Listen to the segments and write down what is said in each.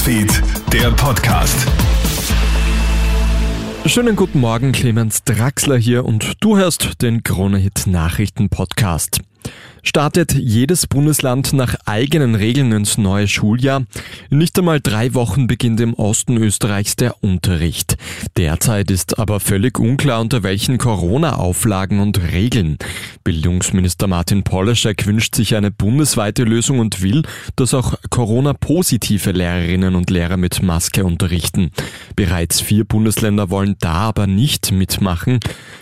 Newsfeed, der Podcast. Schönen guten Morgen, Clemens Draxler hier und du hörst den Kronehit Nachrichten Podcast. Startet jedes Bundesland nach eigenen Regeln ins neue Schuljahr? Nicht einmal drei Wochen beginnt im Osten Österreichs der Unterricht. Derzeit ist aber völlig unklar, unter welchen Corona-Auflagen und Regeln. Bildungsminister Martin Polaschek wünscht sich eine bundesweite Lösung und will, dass auch Corona-positive Lehrerinnen und Lehrer mit Maske unterrichten. Bereits vier Bundesländer wollen da aber nicht mitmachen.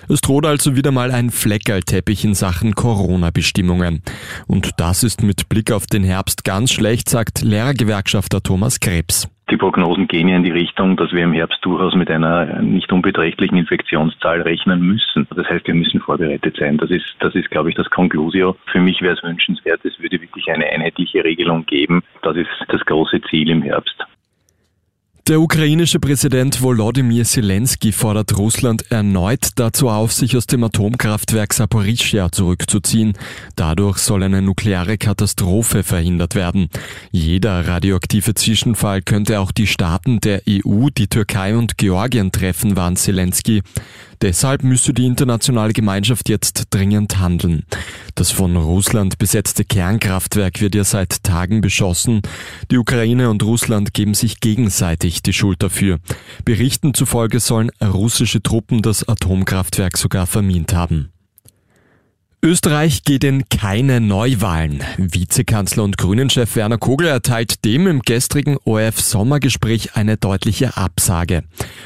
Es droht also wieder mal ein Fleckerlteppich in Sachen Corona-Bestimmungen. Und das ist mit Blick auf den Herbst ganz schlecht, sagt Lehrergewerkschafter Thomas Krebs. Die Prognosen gehen ja in die Richtung, dass wir im Herbst durchaus mit einer nicht unbeträchtlichen Infektionszahl rechnen müssen. Das heißt, wir müssen vorbereitet sein. Das ist, das ist, glaube ich, das Conclusio. Für mich wäre es wünschenswert, es würde wirklich eine einheitliche Regelung geben. Das ist das große Ziel im Herbst. Der ukrainische Präsident Volodymyr Zelensky fordert Russland erneut dazu auf, sich aus dem Atomkraftwerk Saporischia zurückzuziehen. Dadurch soll eine nukleare Katastrophe verhindert werden. Jeder radioaktive Zwischenfall könnte auch die Staaten der EU, die Türkei und Georgien treffen, warnt Zelensky. Deshalb müsse die internationale Gemeinschaft jetzt dringend handeln. Das von Russland besetzte Kernkraftwerk wird ja seit Tagen beschossen. Die Ukraine und Russland geben sich gegenseitig die Schuld dafür. Berichten zufolge sollen russische Truppen das Atomkraftwerk sogar vermint haben. Österreich geht in keine Neuwahlen. Vizekanzler und Grünenchef Werner Kogler erteilt dem im gestrigen ORF-Sommergespräch eine deutliche Absage.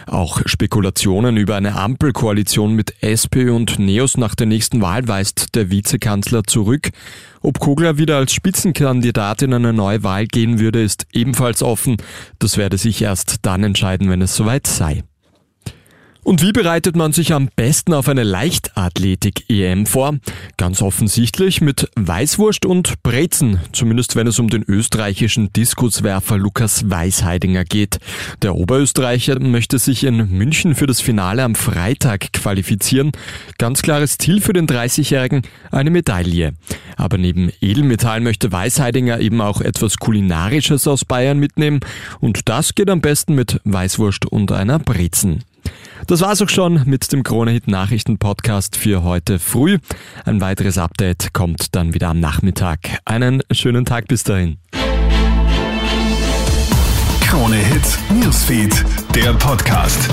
Auch Spekulationen über eine Ampelkoalition mit SP und Neos nach der nächsten Wahl weist der Vizekanzler zurück. Ob Kogler wieder als Spitzenkandidat in eine neue Wahl gehen würde, ist ebenfalls offen. Das werde sich erst dann entscheiden, wenn es soweit sei. Und wie bereitet man sich am besten auf eine Leichtathletik-EM vor? Ganz offensichtlich mit Weißwurst und Brezen, zumindest wenn es um den österreichischen Diskuswerfer Lukas Weisheidinger geht. Der Oberösterreicher möchte sich in München für das Finale am Freitag qualifizieren. Ganz klares Ziel für den 30-Jährigen, eine Medaille. Aber neben Edelmetall möchte Weisheidinger eben auch etwas Kulinarisches aus Bayern mitnehmen und das geht am besten mit Weißwurst und einer Brezen. Das war's auch schon mit dem Kronehit Nachrichten Podcast für heute früh. Ein weiteres Update kommt dann wieder am Nachmittag. Einen schönen Tag bis dahin. Kronehit Newsfeed, der Podcast.